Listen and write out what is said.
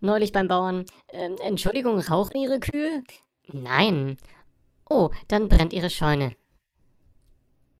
neulich beim Bauern. Ähm, Entschuldigung, rauchen Ihre Kühe? Nein. Oh, dann brennt Ihre Scheune.